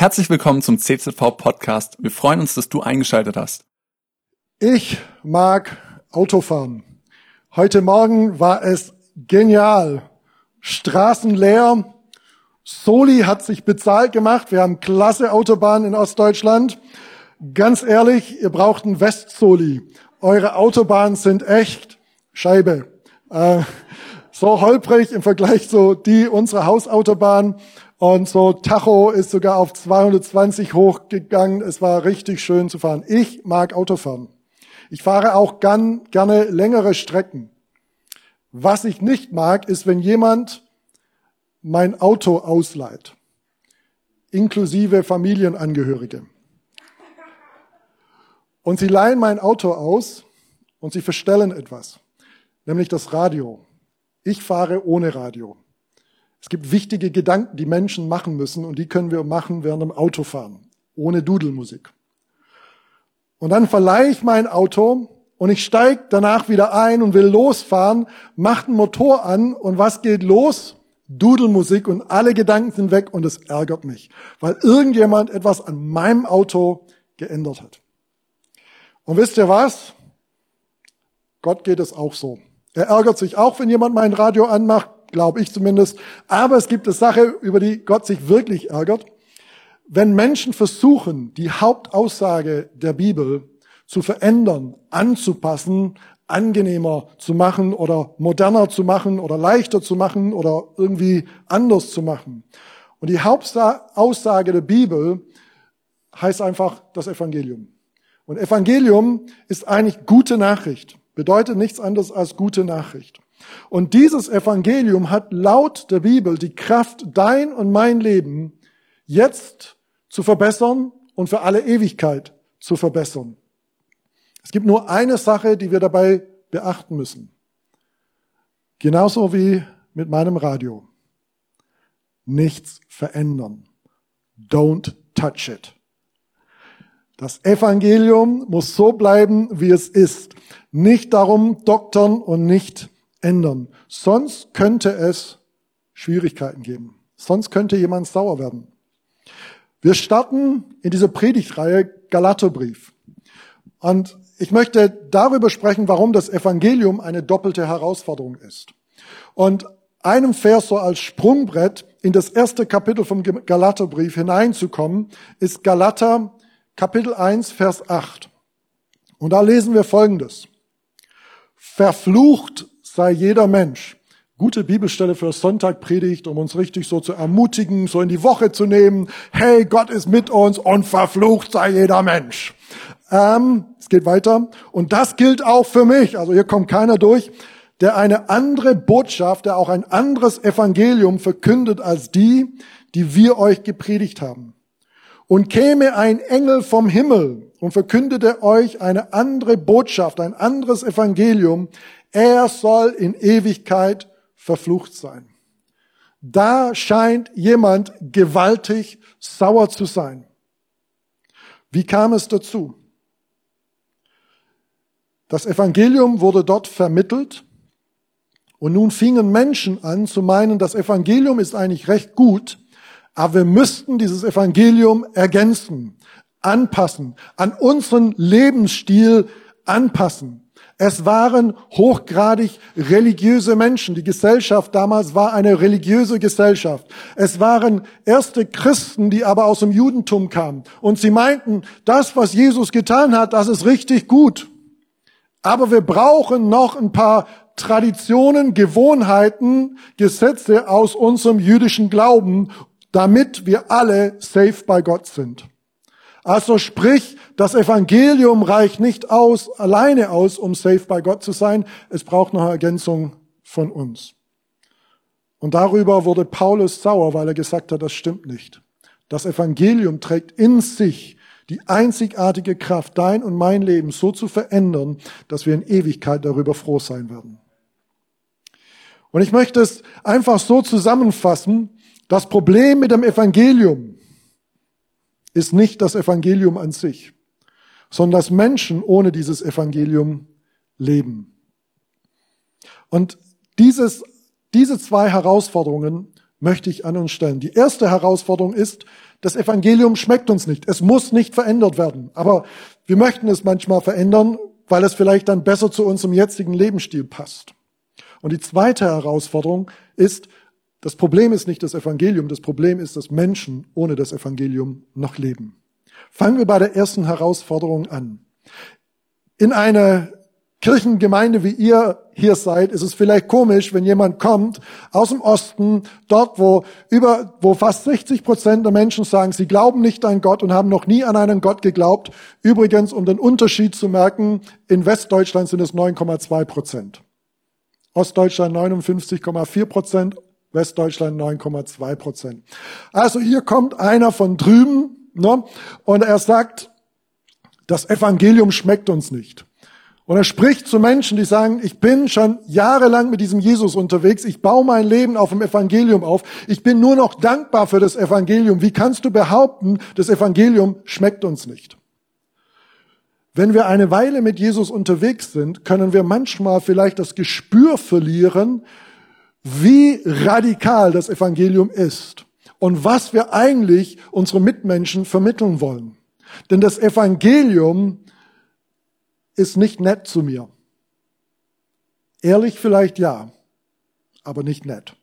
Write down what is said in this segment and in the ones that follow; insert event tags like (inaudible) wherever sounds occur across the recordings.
Herzlich willkommen zum CZV Podcast. Wir freuen uns, dass du eingeschaltet hast. Ich mag Autofahren. Heute Morgen war es genial. Straßen leer. Soli hat sich bezahlt gemacht. Wir haben klasse Autobahnen in Ostdeutschland. Ganz ehrlich, ihr braucht einen West-Soli. Eure Autobahnen sind echt Scheibe. Äh, so holprig im Vergleich zu die unserer Hausautobahn. Und so Tacho ist sogar auf 220 hochgegangen. Es war richtig schön zu fahren. Ich mag Autofahren. Ich fahre auch gern, gerne längere Strecken. Was ich nicht mag, ist, wenn jemand mein Auto ausleiht, inklusive Familienangehörige. Und sie leihen mein Auto aus und sie verstellen etwas, nämlich das Radio. Ich fahre ohne Radio. Es gibt wichtige Gedanken, die Menschen machen müssen und die können wir machen während dem Autofahren, ohne Dudelmusik. Und dann verleihe ich mein Auto und ich steige danach wieder ein und will losfahren, macht ein Motor an und was geht los? Dudelmusik und alle Gedanken sind weg und es ärgert mich, weil irgendjemand etwas an meinem Auto geändert hat. Und wisst ihr was? Gott geht es auch so. Er ärgert sich auch, wenn jemand mein Radio anmacht, glaube ich zumindest. Aber es gibt eine Sache, über die Gott sich wirklich ärgert. Wenn Menschen versuchen, die Hauptaussage der Bibel zu verändern, anzupassen, angenehmer zu machen oder moderner zu machen oder leichter zu machen oder irgendwie anders zu machen. Und die Hauptaussage der Bibel heißt einfach das Evangelium. Und Evangelium ist eigentlich gute Nachricht, bedeutet nichts anderes als gute Nachricht. Und dieses Evangelium hat laut der Bibel die Kraft, dein und mein Leben jetzt zu verbessern und für alle Ewigkeit zu verbessern. Es gibt nur eine Sache, die wir dabei beachten müssen. Genauso wie mit meinem Radio. Nichts verändern. Don't touch it. Das Evangelium muss so bleiben, wie es ist. Nicht darum doktern und nicht ändern. Sonst könnte es Schwierigkeiten geben. Sonst könnte jemand sauer werden. Wir starten in dieser Predigtreihe Galaterbrief. Und ich möchte darüber sprechen, warum das Evangelium eine doppelte Herausforderung ist. Und einem Vers so als Sprungbrett in das erste Kapitel vom Galaterbrief hineinzukommen, ist Galater Kapitel 1, Vers 8. Und da lesen wir Folgendes. Verflucht sei jeder Mensch. Gute Bibelstelle für Sonntagpredigt, um uns richtig so zu ermutigen, so in die Woche zu nehmen. Hey, Gott ist mit uns und verflucht sei jeder Mensch. Ähm, es geht weiter. Und das gilt auch für mich. Also hier kommt keiner durch, der eine andere Botschaft, der auch ein anderes Evangelium verkündet als die, die wir euch gepredigt haben. Und käme ein Engel vom Himmel und verkündete euch eine andere Botschaft, ein anderes Evangelium, er soll in Ewigkeit verflucht sein. Da scheint jemand gewaltig sauer zu sein. Wie kam es dazu? Das Evangelium wurde dort vermittelt und nun fingen Menschen an zu meinen, das Evangelium ist eigentlich recht gut, aber wir müssten dieses Evangelium ergänzen, anpassen, an unseren Lebensstil anpassen. Es waren hochgradig religiöse Menschen. Die Gesellschaft damals war eine religiöse Gesellschaft. Es waren erste Christen, die aber aus dem Judentum kamen. Und sie meinten, das, was Jesus getan hat, das ist richtig gut. Aber wir brauchen noch ein paar Traditionen, Gewohnheiten, Gesetze aus unserem jüdischen Glauben, damit wir alle safe bei Gott sind. Also sprich, das Evangelium reicht nicht aus, alleine aus, um safe bei Gott zu sein. Es braucht noch Ergänzung von uns. Und darüber wurde Paulus sauer, weil er gesagt hat, das stimmt nicht. Das Evangelium trägt in sich die einzigartige Kraft, dein und mein Leben so zu verändern, dass wir in Ewigkeit darüber froh sein werden. Und ich möchte es einfach so zusammenfassen. Das Problem mit dem Evangelium ist nicht das Evangelium an sich, sondern dass Menschen ohne dieses Evangelium leben. Und dieses, diese zwei Herausforderungen möchte ich an uns stellen. Die erste Herausforderung ist, Das Evangelium schmeckt uns nicht. Es muss nicht verändert werden. Aber wir möchten es manchmal verändern, weil es vielleicht dann besser zu unserem jetzigen Lebensstil passt. Und die zweite Herausforderung ist, das Problem ist nicht das Evangelium, das Problem ist, dass Menschen ohne das Evangelium noch leben. Fangen wir bei der ersten Herausforderung an. In einer Kirchengemeinde, wie ihr hier seid, ist es vielleicht komisch, wenn jemand kommt aus dem Osten, dort, wo über, wo fast 60 Prozent der Menschen sagen, sie glauben nicht an Gott und haben noch nie an einen Gott geglaubt. Übrigens, um den Unterschied zu merken, in Westdeutschland sind es 9,2 Prozent. Ostdeutschland 59,4 Prozent, Westdeutschland 9,2 Prozent. Also hier kommt einer von drüben ne, und er sagt, das Evangelium schmeckt uns nicht. Und er spricht zu Menschen, die sagen, ich bin schon jahrelang mit diesem Jesus unterwegs, ich baue mein Leben auf dem Evangelium auf, ich bin nur noch dankbar für das Evangelium. Wie kannst du behaupten, das Evangelium schmeckt uns nicht? Wenn wir eine Weile mit Jesus unterwegs sind, können wir manchmal vielleicht das Gespür verlieren, wie radikal das Evangelium ist und was wir eigentlich unsere Mitmenschen vermitteln wollen. Denn das Evangelium ist nicht nett zu mir. Ehrlich vielleicht ja, aber nicht nett.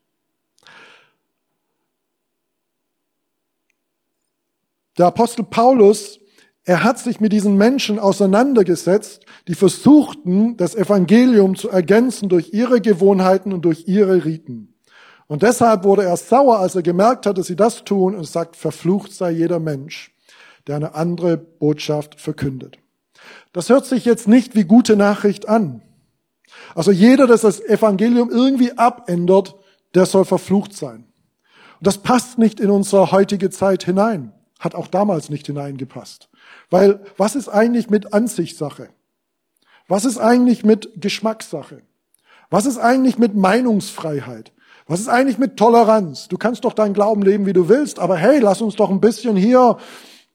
Der Apostel Paulus, er hat sich mit diesen Menschen auseinandergesetzt, die versuchten, das Evangelium zu ergänzen durch ihre Gewohnheiten und durch ihre Riten. Und deshalb wurde er sauer, als er gemerkt hat, dass sie das tun und sagt, verflucht sei jeder Mensch, der eine andere Botschaft verkündet. Das hört sich jetzt nicht wie gute Nachricht an. Also jeder, der das Evangelium irgendwie abändert, der soll verflucht sein. Und das passt nicht in unsere heutige Zeit hinein. Hat auch damals nicht hineingepasst. Weil was ist eigentlich mit Ansichtssache? Was ist eigentlich mit Geschmackssache? Was ist eigentlich mit Meinungsfreiheit? Was ist eigentlich mit Toleranz? Du kannst doch deinen Glauben leben, wie du willst, aber hey, lass uns doch ein bisschen hier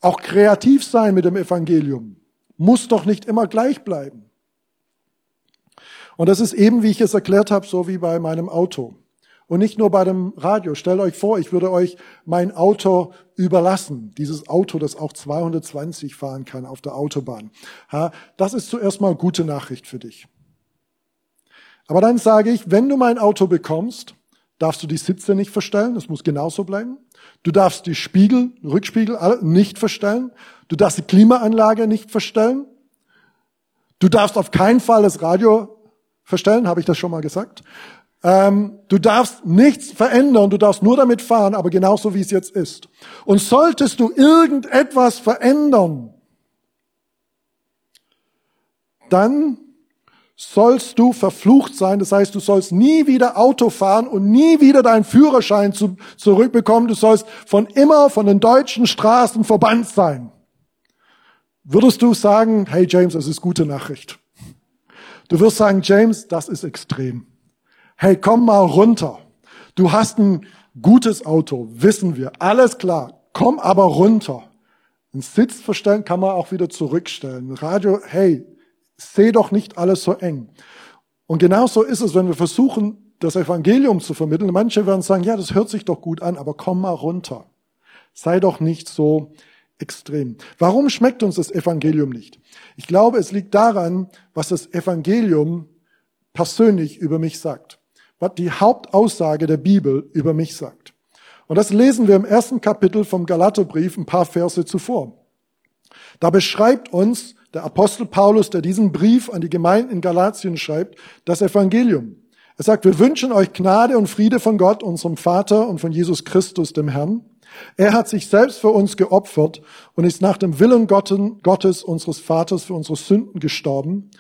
auch kreativ sein mit dem Evangelium muss doch nicht immer gleich bleiben. Und das ist eben, wie ich es erklärt habe, so wie bei meinem Auto. Und nicht nur bei dem Radio. Stellt euch vor, ich würde euch mein Auto überlassen. Dieses Auto, das auch 220 fahren kann auf der Autobahn. Das ist zuerst mal gute Nachricht für dich. Aber dann sage ich, wenn du mein Auto bekommst, darfst du die Sitze nicht verstellen. Das muss genauso bleiben. Du darfst die Spiegel, Rückspiegel nicht verstellen. Du darfst die Klimaanlage nicht verstellen. Du darfst auf keinen Fall das Radio verstellen, habe ich das schon mal gesagt. Ähm, du darfst nichts verändern, du darfst nur damit fahren, aber genauso wie es jetzt ist. Und solltest du irgendetwas verändern, dann sollst du verflucht sein. Das heißt, du sollst nie wieder Auto fahren und nie wieder deinen Führerschein zu, zurückbekommen. Du sollst von immer von den deutschen Straßen verbannt sein. Würdest du sagen, hey James, das ist gute Nachricht. Du wirst sagen, James, das ist extrem. Hey, komm mal runter. Du hast ein gutes Auto, wissen wir. Alles klar. Komm aber runter. Ein Sitz verstellen kann man auch wieder zurückstellen. Radio, hey, seh doch nicht alles so eng. Und genauso ist es, wenn wir versuchen, das Evangelium zu vermitteln. Manche werden sagen, ja, das hört sich doch gut an, aber komm mal runter. Sei doch nicht so extrem. Warum schmeckt uns das Evangelium nicht? Ich glaube, es liegt daran, was das Evangelium persönlich über mich sagt. Was die Hauptaussage der Bibel über mich sagt. Und das lesen wir im ersten Kapitel vom Galaterbrief ein paar Verse zuvor. Da beschreibt uns der Apostel Paulus, der diesen Brief an die Gemeinden in Galatien schreibt, das Evangelium. Er sagt, wir wünschen euch Gnade und Friede von Gott, unserem Vater und von Jesus Christus, dem Herrn. Er hat sich selbst für uns geopfert und ist nach dem Willen Gottes, unseres Vaters, für unsere Sünden gestorben,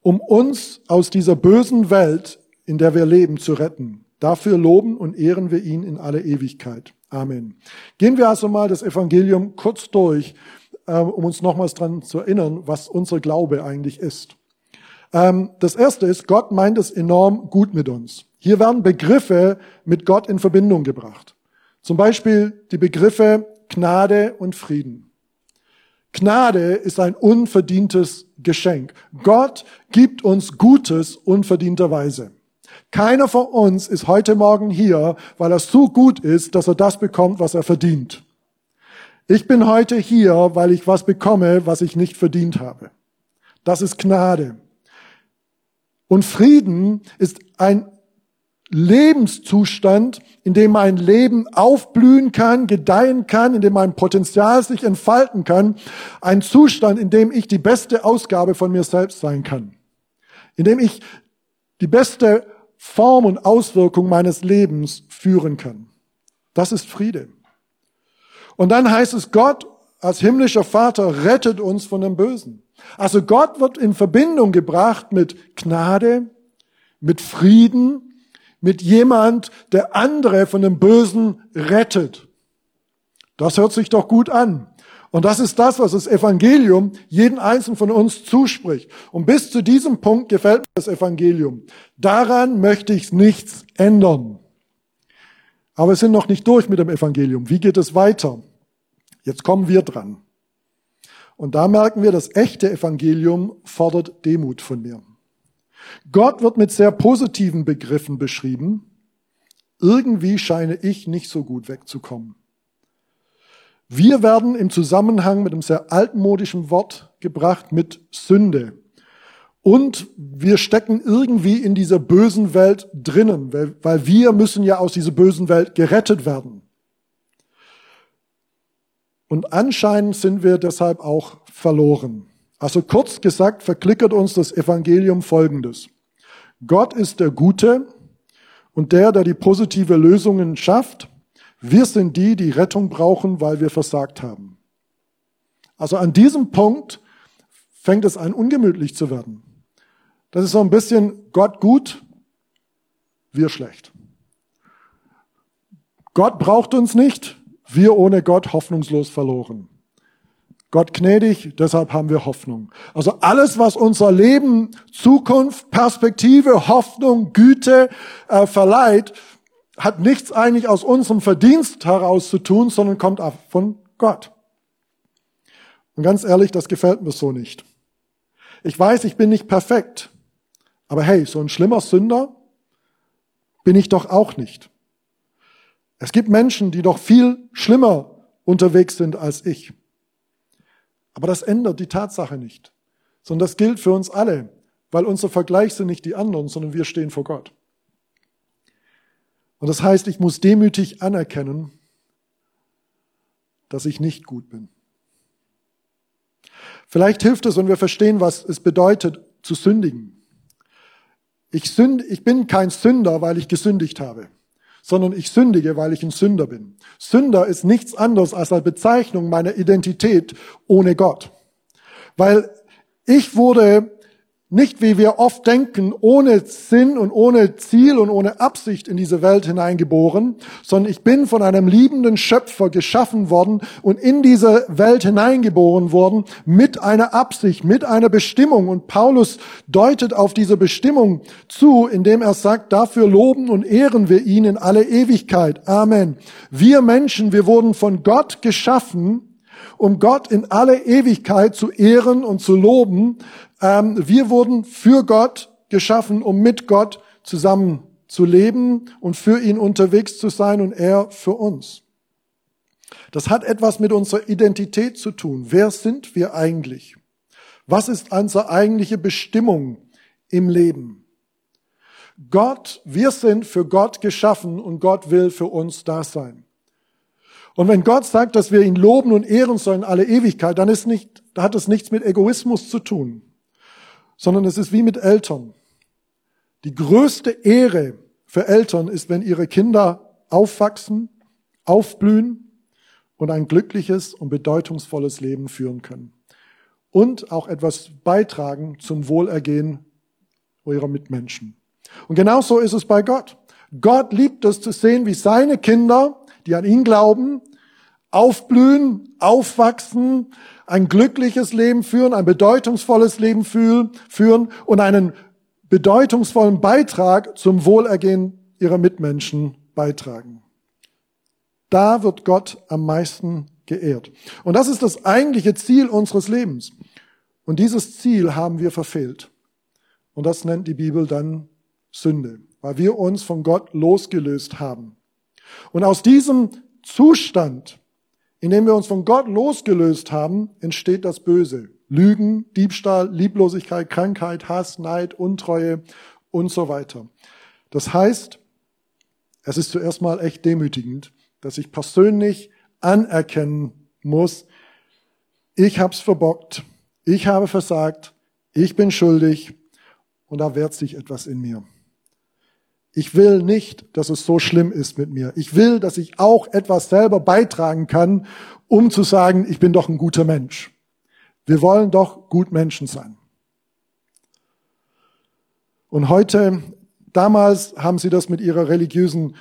um uns aus dieser bösen Welt, in der wir leben, zu retten. Dafür loben und ehren wir ihn in alle Ewigkeit. Amen. Gehen wir also mal das Evangelium kurz durch ähm, um uns nochmals dran zu erinnern, was unser Glaube eigentlich ist. Ähm, das erste ist, Gott meint es enorm gut mit uns. Hier werden Begriffe mit Gott in Verbindung gebracht. Zum Beispiel die Begriffe Gnade und Frieden. Gnade ist ein unverdientes Geschenk. Gott gibt uns Gutes unverdienterweise. Keiner von uns ist heute Morgen hier, weil er so gut ist, dass er das bekommt, was er verdient. Ich bin heute hier, weil ich was bekomme, was ich nicht verdient habe. Das ist Gnade. Und Frieden ist ein Lebenszustand, in dem mein Leben aufblühen kann, gedeihen kann, in dem mein Potenzial sich entfalten kann. Ein Zustand, in dem ich die beste Ausgabe von mir selbst sein kann. In dem ich die beste Form und Auswirkung meines Lebens führen kann. Das ist Friede. Und dann heißt es, Gott als himmlischer Vater rettet uns von dem Bösen. Also Gott wird in Verbindung gebracht mit Gnade, mit Frieden, mit jemand, der andere von dem Bösen rettet. Das hört sich doch gut an. Und das ist das, was das Evangelium jeden einzelnen von uns zuspricht. Und bis zu diesem Punkt gefällt mir das Evangelium. Daran möchte ich nichts ändern. Aber wir sind noch nicht durch mit dem Evangelium. Wie geht es weiter? Jetzt kommen wir dran. Und da merken wir, das echte Evangelium fordert Demut von mir. Gott wird mit sehr positiven Begriffen beschrieben. Irgendwie scheine ich nicht so gut wegzukommen. Wir werden im Zusammenhang mit einem sehr altmodischen Wort gebracht mit Sünde. Und wir stecken irgendwie in dieser bösen Welt drinnen, weil wir müssen ja aus dieser bösen Welt gerettet werden. Und anscheinend sind wir deshalb auch verloren. Also kurz gesagt verklickert uns das Evangelium Folgendes. Gott ist der Gute und der, der die positive Lösungen schafft. Wir sind die, die Rettung brauchen, weil wir versagt haben. Also an diesem Punkt fängt es an, ungemütlich zu werden. Das ist so ein bisschen Gott gut, wir schlecht. Gott braucht uns nicht, wir ohne Gott hoffnungslos verloren. Gott gnädig, deshalb haben wir Hoffnung. Also alles, was unser Leben, Zukunft, Perspektive, Hoffnung, Güte äh, verleiht, hat nichts eigentlich aus unserem Verdienst heraus zu tun, sondern kommt von Gott. Und ganz ehrlich, das gefällt mir so nicht. Ich weiß, ich bin nicht perfekt, aber hey, so ein schlimmer Sünder bin ich doch auch nicht. Es gibt Menschen, die doch viel schlimmer unterwegs sind als ich. Aber das ändert die Tatsache nicht, sondern das gilt für uns alle, weil unser Vergleich sind nicht die anderen, sondern wir stehen vor Gott. Und das heißt, ich muss demütig anerkennen, dass ich nicht gut bin. Vielleicht hilft es, wenn wir verstehen, was es bedeutet, zu sündigen. Ich, sünd, ich bin kein Sünder, weil ich gesündigt habe sondern ich sündige, weil ich ein Sünder bin. Sünder ist nichts anderes als eine Bezeichnung meiner Identität ohne Gott. Weil ich wurde nicht, wie wir oft denken, ohne Sinn und ohne Ziel und ohne Absicht in diese Welt hineingeboren, sondern ich bin von einem liebenden Schöpfer geschaffen worden und in diese Welt hineingeboren worden mit einer Absicht, mit einer Bestimmung. Und Paulus deutet auf diese Bestimmung zu, indem er sagt, dafür loben und ehren wir ihn in alle Ewigkeit. Amen. Wir Menschen, wir wurden von Gott geschaffen, um Gott in alle Ewigkeit zu ehren und zu loben. Ähm, wir wurden für Gott geschaffen, um mit Gott zusammen zu leben und für ihn unterwegs zu sein und er für uns. Das hat etwas mit unserer Identität zu tun. Wer sind wir eigentlich? Was ist unsere eigentliche Bestimmung im Leben? Gott, wir sind für Gott geschaffen und Gott will für uns da sein. Und wenn Gott sagt, dass wir ihn loben und ehren sollen alle Ewigkeit, dann ist nicht, da hat es nichts mit Egoismus zu tun, sondern es ist wie mit Eltern. Die größte Ehre für Eltern ist, wenn ihre Kinder aufwachsen, aufblühen und ein glückliches und bedeutungsvolles Leben führen können. Und auch etwas beitragen zum Wohlergehen ihrer Mitmenschen. Und genauso ist es bei Gott. Gott liebt es zu sehen, wie seine Kinder die an ihn glauben, aufblühen, aufwachsen, ein glückliches Leben führen, ein bedeutungsvolles Leben führen und einen bedeutungsvollen Beitrag zum Wohlergehen ihrer Mitmenschen beitragen. Da wird Gott am meisten geehrt. Und das ist das eigentliche Ziel unseres Lebens. Und dieses Ziel haben wir verfehlt. Und das nennt die Bibel dann Sünde, weil wir uns von Gott losgelöst haben. Und aus diesem Zustand, Indem wir uns von Gott losgelöst haben, entsteht das Böse. Lügen, Diebstahl, Lieblosigkeit, Krankheit, Hass, Neid, Untreue und so weiter. Das heißt, es ist zuerst mal echt demütigend, dass ich persönlich anerkennen muss, ich hab's verbockt, ich habe versagt, ich bin schuldig und da wehrt sich etwas in mir. Ich will nicht, dass es so schlimm ist mit mir. Ich will, dass ich auch etwas selber beitragen kann, um zu sagen, ich bin doch ein guter Mensch. Wir wollen doch gut Menschen sein. Und heute, damals haben sie das mit ihrer religiösen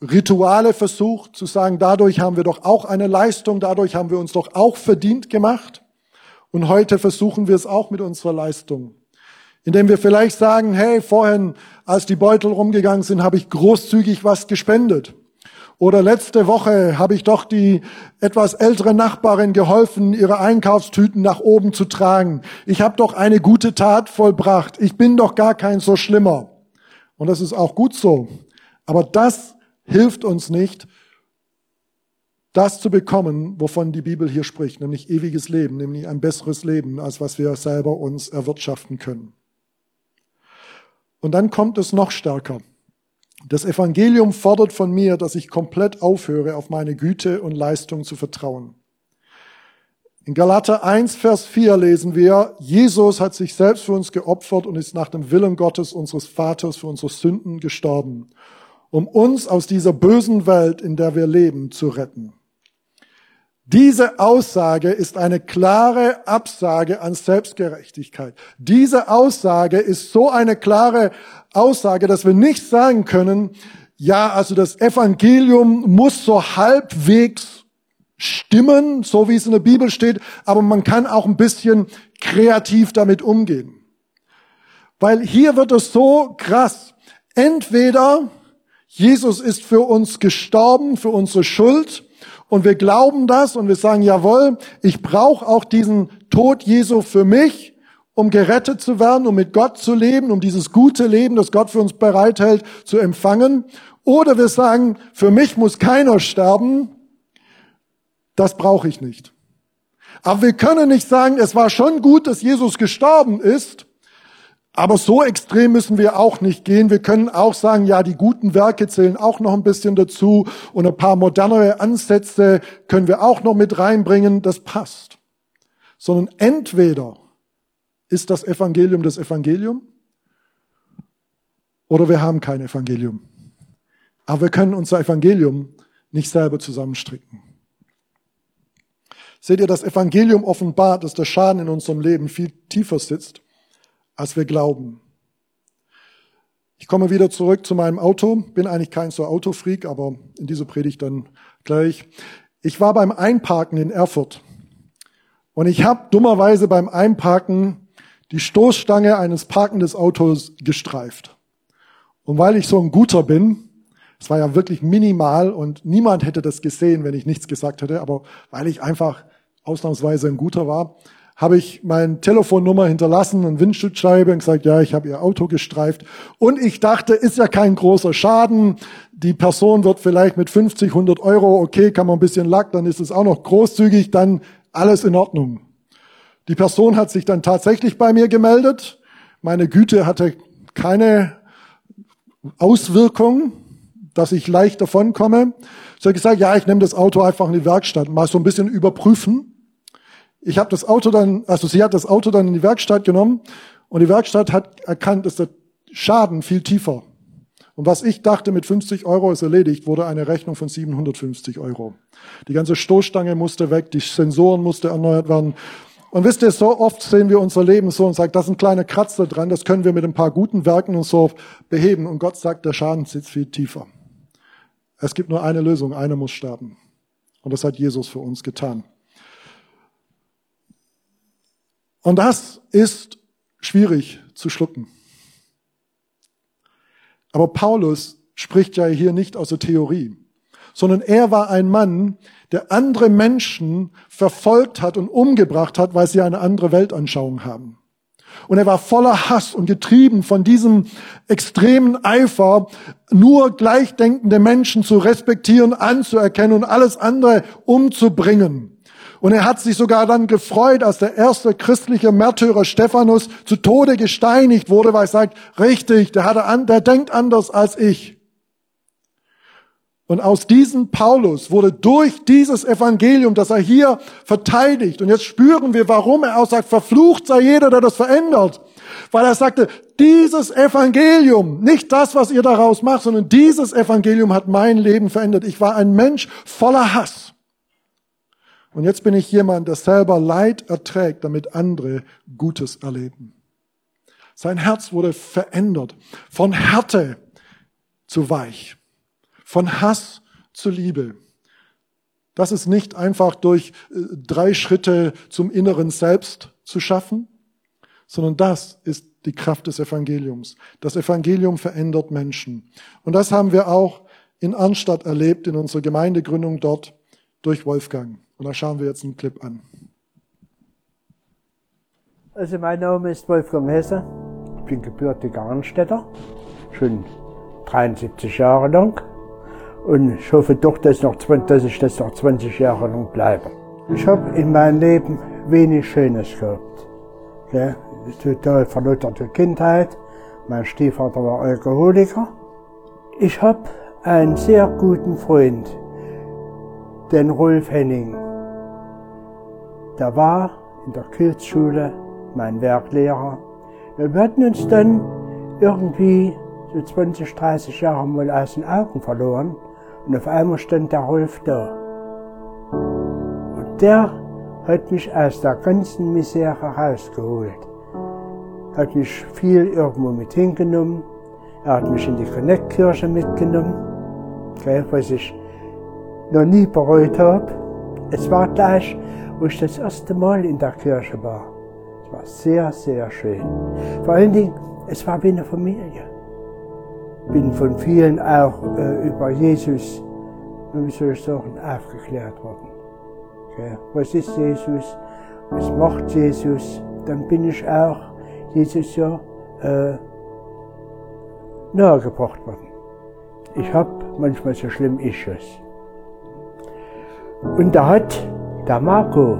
Rituale versucht zu sagen, dadurch haben wir doch auch eine Leistung, dadurch haben wir uns doch auch verdient gemacht. Und heute versuchen wir es auch mit unserer Leistung indem wir vielleicht sagen, hey, vorhin, als die Beutel rumgegangen sind, habe ich großzügig was gespendet. Oder letzte Woche habe ich doch die etwas ältere Nachbarin geholfen, ihre Einkaufstüten nach oben zu tragen. Ich habe doch eine gute Tat vollbracht. Ich bin doch gar kein so schlimmer. Und das ist auch gut so. Aber das hilft uns nicht, das zu bekommen, wovon die Bibel hier spricht, nämlich ewiges Leben, nämlich ein besseres Leben, als was wir selber uns erwirtschaften können. Und dann kommt es noch stärker. Das Evangelium fordert von mir, dass ich komplett aufhöre, auf meine Güte und Leistung zu vertrauen. In Galater 1, Vers 4 lesen wir, Jesus hat sich selbst für uns geopfert und ist nach dem Willen Gottes, unseres Vaters, für unsere Sünden gestorben, um uns aus dieser bösen Welt, in der wir leben, zu retten. Diese Aussage ist eine klare Absage an Selbstgerechtigkeit. Diese Aussage ist so eine klare Aussage, dass wir nicht sagen können, ja, also das Evangelium muss so halbwegs stimmen, so wie es in der Bibel steht, aber man kann auch ein bisschen kreativ damit umgehen. Weil hier wird es so krass. Entweder Jesus ist für uns gestorben, für unsere Schuld, und wir glauben das und wir sagen, jawohl, ich brauche auch diesen Tod Jesu für mich, um gerettet zu werden, um mit Gott zu leben, um dieses gute Leben, das Gott für uns bereithält, zu empfangen. Oder wir sagen, für mich muss keiner sterben, das brauche ich nicht. Aber wir können nicht sagen, es war schon gut, dass Jesus gestorben ist, aber so extrem müssen wir auch nicht gehen. Wir können auch sagen, ja, die guten Werke zählen auch noch ein bisschen dazu und ein paar modernere Ansätze können wir auch noch mit reinbringen. Das passt. Sondern entweder ist das Evangelium das Evangelium oder wir haben kein Evangelium. Aber wir können unser Evangelium nicht selber zusammenstricken. Seht ihr, das Evangelium offenbart, dass der Schaden in unserem Leben viel tiefer sitzt als wir glauben. Ich komme wieder zurück zu meinem Auto, bin eigentlich kein so Autofreak, aber in dieser Predigt dann gleich. Ich war beim Einparken in Erfurt und ich habe dummerweise beim Einparken die Stoßstange eines parkenden Autos gestreift. Und weil ich so ein Guter bin, es war ja wirklich minimal und niemand hätte das gesehen, wenn ich nichts gesagt hätte, aber weil ich einfach ausnahmsweise ein Guter war, habe ich meine Telefonnummer hinterlassen und Windschutzscheibe und gesagt, ja, ich habe ihr Auto gestreift. Und ich dachte, ist ja kein großer Schaden. Die Person wird vielleicht mit 50, 100 Euro, okay, kann man ein bisschen Lack, dann ist es auch noch großzügig, dann alles in Ordnung. Die Person hat sich dann tatsächlich bei mir gemeldet. Meine Güte hatte keine Auswirkung, dass ich leicht davonkomme. Sie hat gesagt, ja, ich nehme das Auto einfach in die Werkstatt, mal so ein bisschen überprüfen. Ich habe das Auto dann, also sie hat das Auto dann in die Werkstatt genommen und die Werkstatt hat erkannt, dass der Schaden viel tiefer. Und was ich dachte, mit 50 Euro ist erledigt, wurde eine Rechnung von 750 Euro. Die ganze Stoßstange musste weg, die Sensoren musste erneuert werden. Und wisst ihr, so oft sehen wir unser Leben so und sagen, das ist ein kleiner Kratzer dran, das können wir mit ein paar guten Werken und so beheben. Und Gott sagt, der Schaden sitzt viel tiefer. Es gibt nur eine Lösung, einer muss sterben. Und das hat Jesus für uns getan. Und das ist schwierig zu schlucken. Aber Paulus spricht ja hier nicht aus der Theorie, sondern er war ein Mann, der andere Menschen verfolgt hat und umgebracht hat, weil sie eine andere Weltanschauung haben. Und er war voller Hass und getrieben von diesem extremen Eifer, nur gleichdenkende Menschen zu respektieren, anzuerkennen und alles andere umzubringen. Und er hat sich sogar dann gefreut, als der erste christliche Märtyrer Stephanus zu Tode gesteinigt wurde, weil er sagt, richtig, der, hat an, der denkt anders als ich. Und aus diesem Paulus wurde durch dieses Evangelium, das er hier verteidigt, und jetzt spüren wir, warum er auch sagt, verflucht sei jeder, der das verändert. Weil er sagte, dieses Evangelium, nicht das, was ihr daraus macht, sondern dieses Evangelium hat mein Leben verändert. Ich war ein Mensch voller Hass. Und jetzt bin ich jemand, der selber Leid erträgt, damit andere Gutes erleben. Sein Herz wurde verändert von Härte zu weich von Hass zu Liebe. Das ist nicht einfach durch äh, drei Schritte zum inneren Selbst zu schaffen, sondern das ist die Kraft des Evangeliums. Das Evangelium verändert Menschen. Und das haben wir auch in Arnstadt erlebt, in unserer Gemeindegründung dort durch Wolfgang. Und da schauen wir jetzt einen Clip an. Also mein Name ist Wolfgang Hesse. Ich bin gebürtiger Arnstädter, schon 73 Jahre lang. Und ich hoffe doch, dass, noch, dass ich das noch 20 Jahre lang bleibe. Ich habe in meinem Leben wenig Schönes gehabt. Ja, total verlotterte Kindheit. Mein Stiefvater war Alkoholiker. Ich habe einen sehr guten Freund, den Rolf Henning. Der war in der Kilzschule mein Werklehrer. Wir hatten uns dann irgendwie so 20, 30 Jahre mal aus den Augen verloren. Und auf einmal stand der Rolf da. Und der hat mich aus der ganzen Misere rausgeholt. Hat mich viel irgendwo mit hingenommen. Er hat mich in die Connect-Kirche mitgenommen, was ich noch nie bereut habe. Es war gleich, wo ich das erste Mal in der Kirche war. Es war sehr, sehr schön. Vor allen Dingen, es war wie eine Familie bin von vielen auch äh, über Jesus, wie soll ich sagen, aufgeklärt worden. Okay. Was ist Jesus? Was macht Jesus? Dann bin ich auch Jesus ja äh, nahegebracht worden. Ich habe manchmal so schlimm ist es. Und da hat der Marco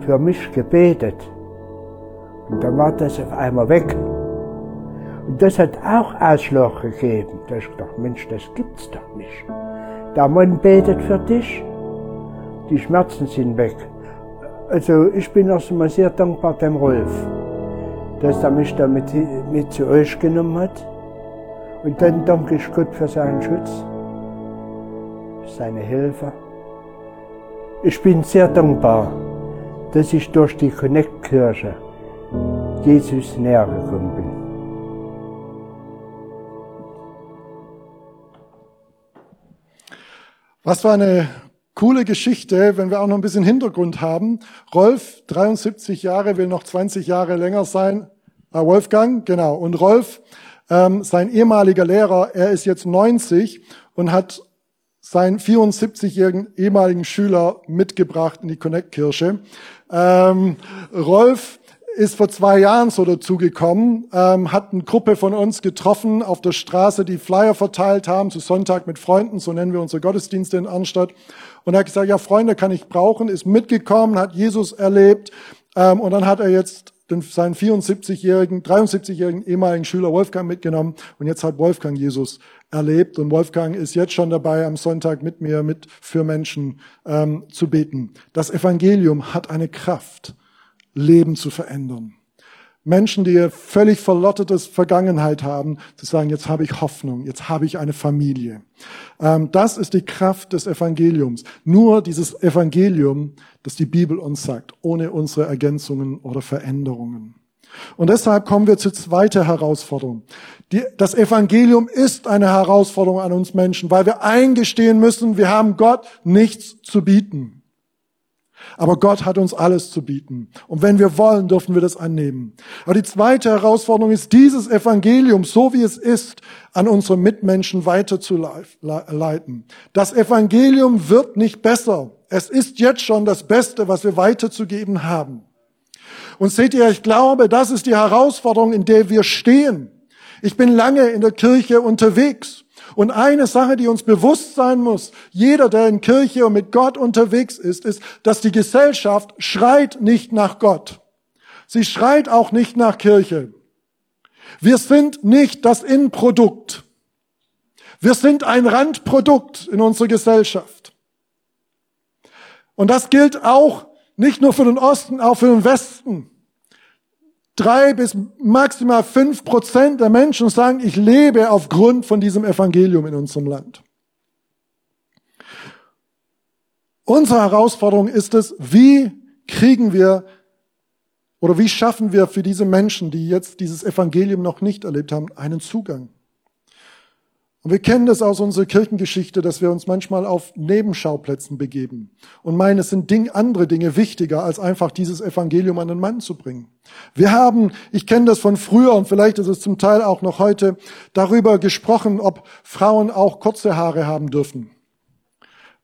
für mich gebetet. Und dann war das auf einmal weg. Und das hat auch Ausschlag gegeben. Da ich gedacht, Mensch, das gibt's doch nicht. Der Mann betet für dich, die Schmerzen sind weg. Also ich bin erstmal sehr dankbar dem Rolf, dass er mich da mit, mit zu euch genommen hat. Und dann danke ich Gott für seinen Schutz, seine Hilfe. Ich bin sehr dankbar, dass ich durch die Connect-Kirche Jesus näher gekommen bin. Was war eine coole Geschichte, wenn wir auch noch ein bisschen Hintergrund haben. Rolf, 73 Jahre, will noch 20 Jahre länger sein. Ah, Wolfgang, genau. Und Rolf, ähm, sein ehemaliger Lehrer, er ist jetzt 90 und hat seinen 74-jährigen ehemaligen Schüler mitgebracht in die Connect-Kirche. Ähm, Rolf ist vor zwei Jahren so dazugekommen, ähm, hat eine Gruppe von uns getroffen auf der Straße, die Flyer verteilt haben zu Sonntag mit Freunden, so nennen wir unsere Gottesdienste in Arnstadt. Und er hat gesagt, ja Freunde kann ich brauchen, ist mitgekommen, hat Jesus erlebt ähm, und dann hat er jetzt den, seinen 74-jährigen, 73-jährigen ehemaligen Schüler Wolfgang mitgenommen und jetzt hat Wolfgang Jesus erlebt und Wolfgang ist jetzt schon dabei, am Sonntag mit mir, mit für Menschen ähm, zu beten. Das Evangelium hat eine Kraft. Leben zu verändern. Menschen, die völlig verlottetes Vergangenheit haben, zu sagen, jetzt habe ich Hoffnung, jetzt habe ich eine Familie. Ähm, das ist die Kraft des Evangeliums. Nur dieses Evangelium, das die Bibel uns sagt, ohne unsere Ergänzungen oder Veränderungen. Und deshalb kommen wir zur zweiten Herausforderung. Die, das Evangelium ist eine Herausforderung an uns Menschen, weil wir eingestehen müssen, wir haben Gott nichts zu bieten. Aber Gott hat uns alles zu bieten. Und wenn wir wollen, dürfen wir das annehmen. Aber die zweite Herausforderung ist, dieses Evangelium, so wie es ist, an unsere Mitmenschen weiterzuleiten. Das Evangelium wird nicht besser. Es ist jetzt schon das Beste, was wir weiterzugeben haben. Und seht ihr, ich glaube, das ist die Herausforderung, in der wir stehen. Ich bin lange in der Kirche unterwegs. Und eine Sache, die uns bewusst sein muss, jeder, der in Kirche und mit Gott unterwegs ist, ist, dass die Gesellschaft schreit nicht nach Gott. Sie schreit auch nicht nach Kirche. Wir sind nicht das Innenprodukt. Wir sind ein Randprodukt in unserer Gesellschaft. Und das gilt auch nicht nur für den Osten, auch für den Westen. Drei bis maximal fünf Prozent der Menschen sagen, ich lebe aufgrund von diesem Evangelium in unserem Land. Unsere Herausforderung ist es, wie kriegen wir oder wie schaffen wir für diese Menschen, die jetzt dieses Evangelium noch nicht erlebt haben, einen Zugang? Und wir kennen das aus unserer Kirchengeschichte, dass wir uns manchmal auf Nebenschauplätzen begeben und meinen, es sind Ding, andere Dinge wichtiger, als einfach dieses Evangelium an den Mann zu bringen. Wir haben, ich kenne das von früher und vielleicht ist es zum Teil auch noch heute, darüber gesprochen, ob Frauen auch kurze Haare haben dürfen.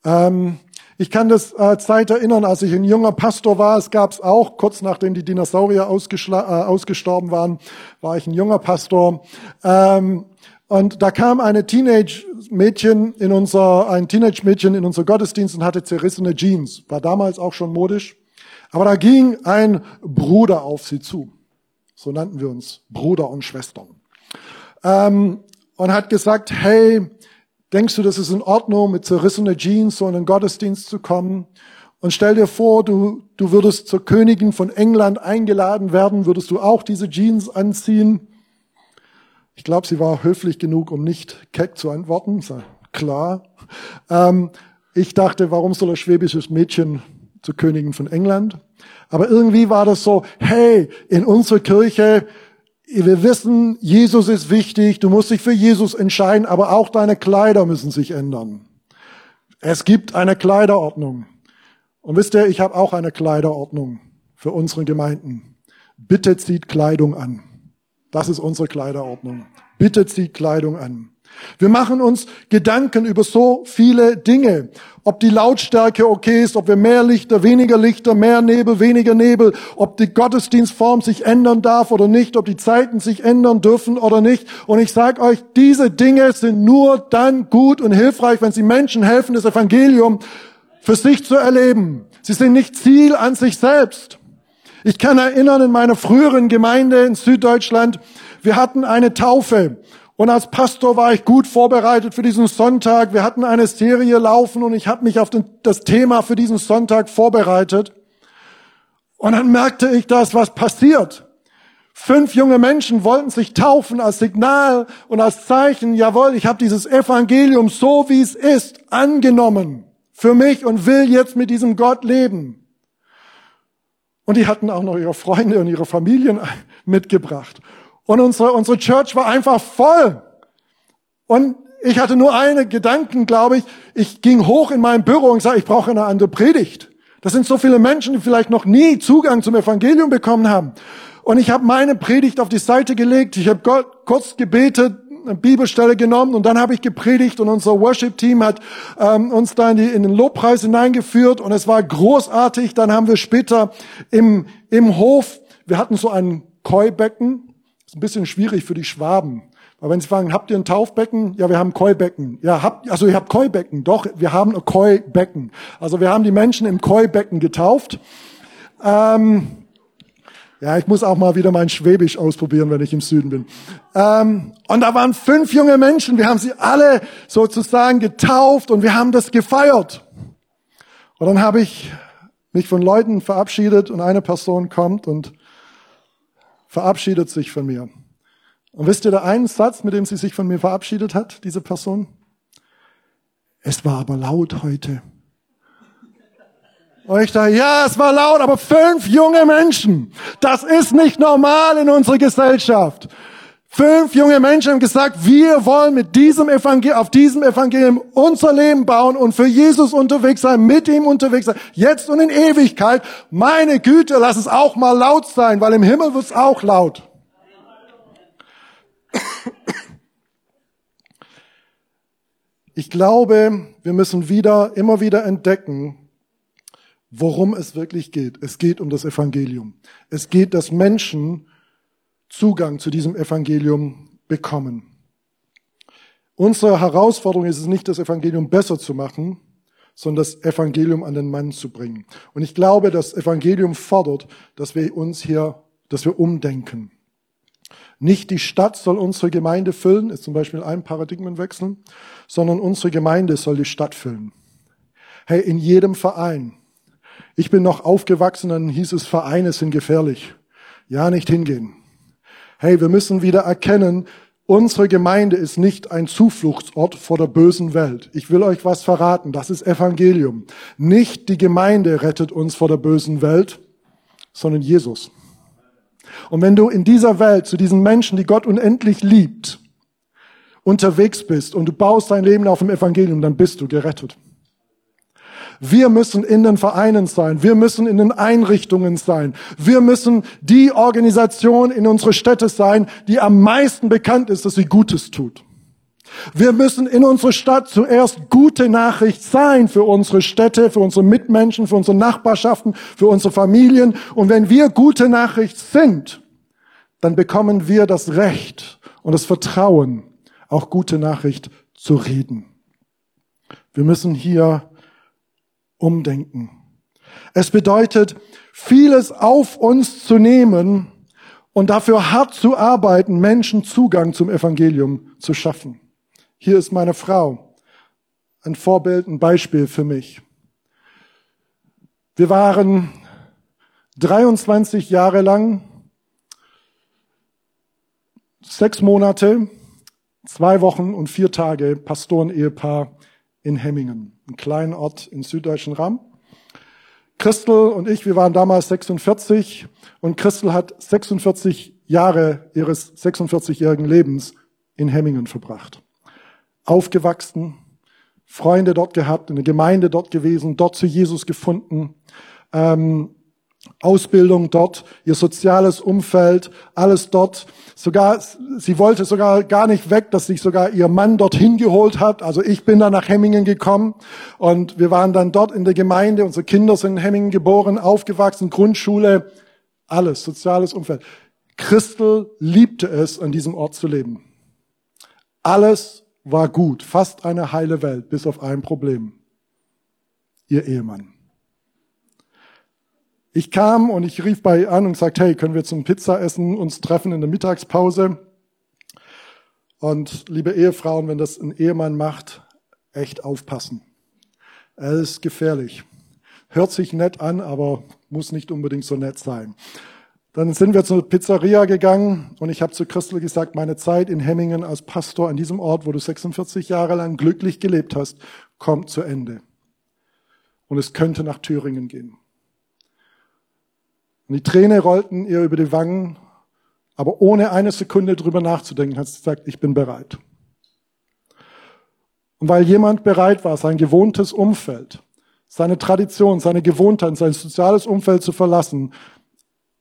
Ähm, ich kann das äh, Zeit erinnern, als ich ein junger Pastor war, es gab es auch, kurz nachdem die Dinosaurier äh, ausgestorben waren, war ich ein junger Pastor. Ähm, und da kam eine Teenage-Mädchen in unser, ein Teenage-Mädchen in unser Gottesdienst und hatte zerrissene Jeans. War damals auch schon modisch. Aber da ging ein Bruder auf sie zu. So nannten wir uns Bruder und Schwestern. Ähm, und hat gesagt, hey, denkst du, das ist in Ordnung, mit zerrissene Jeans so in den Gottesdienst zu kommen? Und stell dir vor, du, du würdest zur Königin von England eingeladen werden, würdest du auch diese Jeans anziehen? Ich glaube, sie war höflich genug, um nicht keck zu antworten. Klar. Ähm, ich dachte, warum soll ein schwäbisches Mädchen zur Königin von England? Aber irgendwie war das so, hey, in unserer Kirche, wir wissen, Jesus ist wichtig, du musst dich für Jesus entscheiden, aber auch deine Kleider müssen sich ändern. Es gibt eine Kleiderordnung. Und wisst ihr, ich habe auch eine Kleiderordnung für unsere Gemeinden. Bitte zieht Kleidung an. Das ist unsere Kleiderordnung. Bitte zieht Kleidung an. Wir machen uns Gedanken über so viele Dinge. Ob die Lautstärke okay ist, ob wir mehr Lichter, weniger Lichter, mehr Nebel, weniger Nebel, ob die Gottesdienstform sich ändern darf oder nicht, ob die Zeiten sich ändern dürfen oder nicht. Und ich sage euch, diese Dinge sind nur dann gut und hilfreich, wenn sie Menschen helfen, das Evangelium für sich zu erleben. Sie sind nicht Ziel an sich selbst. Ich kann erinnern, in meiner früheren Gemeinde in Süddeutschland, wir hatten eine Taufe. Und als Pastor war ich gut vorbereitet für diesen Sonntag. Wir hatten eine Serie laufen und ich habe mich auf den, das Thema für diesen Sonntag vorbereitet. Und dann merkte ich das, was passiert. Fünf junge Menschen wollten sich taufen als Signal und als Zeichen, jawohl, ich habe dieses Evangelium so wie es ist angenommen für mich und will jetzt mit diesem Gott leben. Und die hatten auch noch ihre Freunde und ihre Familien (laughs) mitgebracht. Und unsere, unsere Church war einfach voll. Und ich hatte nur einen Gedanken, glaube ich. Ich ging hoch in mein Büro und sagte, ich brauche eine andere Predigt. Das sind so viele Menschen, die vielleicht noch nie Zugang zum Evangelium bekommen haben. Und ich habe meine Predigt auf die Seite gelegt. Ich habe Gott kurz gebetet, eine Bibelstelle genommen und dann habe ich gepredigt und unser Worship-Team hat ähm, uns da in, die, in den Lobpreis hineingeführt und es war großartig. Dann haben wir später im, im Hof, wir hatten so ein Keubecken, ist ein bisschen schwierig für die Schwaben. Aber wenn Sie fragen, habt ihr ein Taufbecken? Ja, wir haben Keubecken. Ja, habt, also ihr habt Keubecken. Doch, wir haben ein Keubecken. Also wir haben die Menschen im Keubecken getauft. Ähm, ja, ich muss auch mal wieder mein Schwäbisch ausprobieren, wenn ich im Süden bin. Ähm, und da waren fünf junge Menschen. Wir haben sie alle sozusagen getauft und wir haben das gefeiert. Und dann habe ich mich von Leuten verabschiedet und eine Person kommt und verabschiedet sich von mir. Und wisst ihr, der einen Satz, mit dem sie sich von mir verabschiedet hat, diese Person? Es war aber laut heute. Und ich dachte, ja, es war laut, aber fünf junge Menschen. Das ist nicht normal in unserer Gesellschaft. Fünf junge Menschen haben gesagt, wir wollen mit diesem Evangelium, auf diesem Evangelium unser Leben bauen und für Jesus unterwegs sein, mit ihm unterwegs sein, jetzt und in Ewigkeit. Meine Güte, lass es auch mal laut sein, weil im Himmel wird es auch laut. Ich glaube, wir müssen wieder, immer wieder entdecken, worum es wirklich geht. Es geht um das Evangelium. Es geht, dass Menschen Zugang zu diesem Evangelium bekommen. Unsere Herausforderung ist es nicht, das Evangelium besser zu machen, sondern das Evangelium an den Mann zu bringen. Und ich glaube, das Evangelium fordert, dass wir uns hier, dass wir umdenken. Nicht die Stadt soll unsere Gemeinde füllen, ist zum Beispiel ein Paradigmenwechsel, sondern unsere Gemeinde soll die Stadt füllen. Hey, in jedem Verein. Ich bin noch aufgewachsen, dann hieß es, Vereine sind gefährlich. Ja, nicht hingehen. Hey, wir müssen wieder erkennen, unsere Gemeinde ist nicht ein Zufluchtsort vor der bösen Welt. Ich will euch was verraten, das ist Evangelium. Nicht die Gemeinde rettet uns vor der bösen Welt, sondern Jesus. Und wenn du in dieser Welt zu diesen Menschen, die Gott unendlich liebt, unterwegs bist und du baust dein Leben auf dem Evangelium, dann bist du gerettet. Wir müssen in den Vereinen sein. Wir müssen in den Einrichtungen sein. Wir müssen die Organisation in unsere Städte sein, die am meisten bekannt ist, dass sie Gutes tut. Wir müssen in unserer Stadt zuerst gute Nachricht sein für unsere Städte, für unsere Mitmenschen, für unsere Nachbarschaften, für unsere Familien. Und wenn wir gute Nachricht sind, dann bekommen wir das Recht und das Vertrauen, auch gute Nachricht zu reden. Wir müssen hier umdenken. Es bedeutet, vieles auf uns zu nehmen und dafür hart zu arbeiten, Menschen Zugang zum Evangelium zu schaffen. Hier ist meine Frau. Ein Vorbild, ein Beispiel für mich. Wir waren 23 Jahre lang, sechs Monate, zwei Wochen und vier Tage Pastoren-Ehepaar in Hemmingen, ein kleinen Ort im süddeutschen Raum. Christel und ich, wir waren damals 46 und Christel hat 46 Jahre ihres 46-jährigen Lebens in Hemmingen verbracht aufgewachsen, Freunde dort gehabt, eine Gemeinde dort gewesen, dort zu Jesus gefunden, ähm, Ausbildung dort, ihr soziales Umfeld, alles dort. Sogar, sie wollte sogar gar nicht weg, dass sich sogar ihr Mann dorthin geholt hat. Also ich bin dann nach Hemmingen gekommen und wir waren dann dort in der Gemeinde. Unsere Kinder sind in Hemmingen geboren, aufgewachsen, Grundschule, alles, soziales Umfeld. Christel liebte es, an diesem Ort zu leben. Alles war gut, fast eine heile Welt, bis auf ein Problem. Ihr Ehemann. Ich kam und ich rief bei an und sagte, hey, können wir zum Pizza essen, uns treffen in der Mittagspause? Und liebe Ehefrauen, wenn das ein Ehemann macht, echt aufpassen. Er ist gefährlich. Hört sich nett an, aber muss nicht unbedingt so nett sein. Dann sind wir zur Pizzeria gegangen und ich habe zu Christel gesagt, meine Zeit in Hemmingen als Pastor an diesem Ort, wo du 46 Jahre lang glücklich gelebt hast, kommt zu Ende. Und es könnte nach Thüringen gehen. Und die Tränen rollten ihr über die Wangen, aber ohne eine Sekunde drüber nachzudenken, hat sie gesagt, ich bin bereit. Und weil jemand bereit war, sein gewohntes Umfeld, seine Tradition, seine Gewohnheit, sein soziales Umfeld zu verlassen,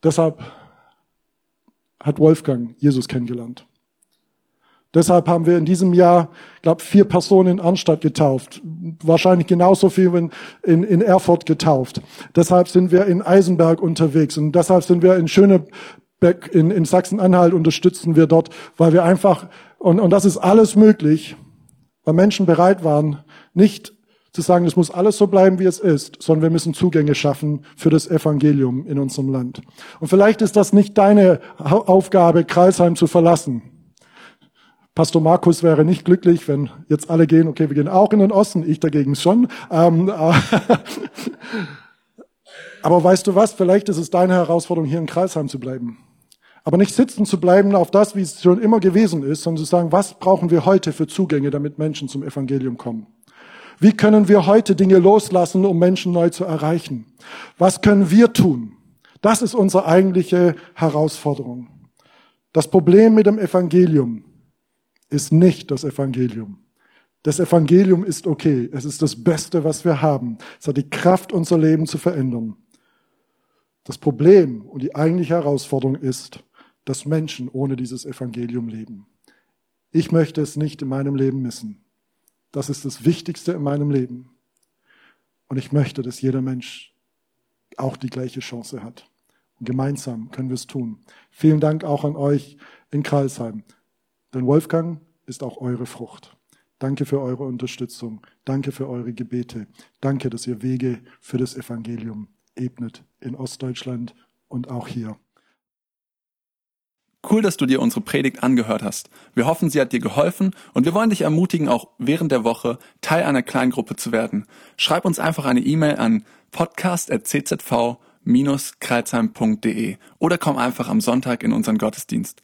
Deshalb hat Wolfgang Jesus kennengelernt. Deshalb haben wir in diesem Jahr, glaube vier Personen in Arnstadt getauft. Wahrscheinlich genauso viel in, in, in Erfurt getauft. Deshalb sind wir in Eisenberg unterwegs und deshalb sind wir in Schönebeck in, in Sachsen-Anhalt unterstützen wir dort, weil wir einfach, und, und das ist alles möglich, weil Menschen bereit waren, nicht zu sagen, es muss alles so bleiben, wie es ist, sondern wir müssen Zugänge schaffen für das Evangelium in unserem Land. Und vielleicht ist das nicht deine Aufgabe, Kreisheim zu verlassen. Pastor Markus wäre nicht glücklich, wenn jetzt alle gehen, okay, wir gehen auch in den Osten, ich dagegen schon. Ähm, (laughs) aber weißt du was, vielleicht ist es deine Herausforderung, hier in Kreisheim zu bleiben. Aber nicht sitzen zu bleiben auf das, wie es schon immer gewesen ist, sondern zu sagen, was brauchen wir heute für Zugänge, damit Menschen zum Evangelium kommen. Wie können wir heute Dinge loslassen, um Menschen neu zu erreichen? Was können wir tun? Das ist unsere eigentliche Herausforderung. Das Problem mit dem Evangelium ist nicht das Evangelium. Das Evangelium ist okay. Es ist das Beste, was wir haben. Es hat die Kraft, unser Leben zu verändern. Das Problem und die eigentliche Herausforderung ist, dass Menschen ohne dieses Evangelium leben. Ich möchte es nicht in meinem Leben missen. Das ist das Wichtigste in meinem Leben. Und ich möchte, dass jeder Mensch auch die gleiche Chance hat. Und gemeinsam können wir es tun. Vielen Dank auch an euch in Karlsheim. Denn Wolfgang ist auch eure Frucht. Danke für eure Unterstützung. Danke für eure Gebete. Danke, dass ihr Wege für das Evangelium ebnet in Ostdeutschland und auch hier. Cool, dass du dir unsere Predigt angehört hast. Wir hoffen, sie hat dir geholfen und wir wollen dich ermutigen, auch während der Woche Teil einer Kleingruppe zu werden. Schreib uns einfach eine E-Mail an podcast.czv-kreuzheim.de oder komm einfach am Sonntag in unseren Gottesdienst.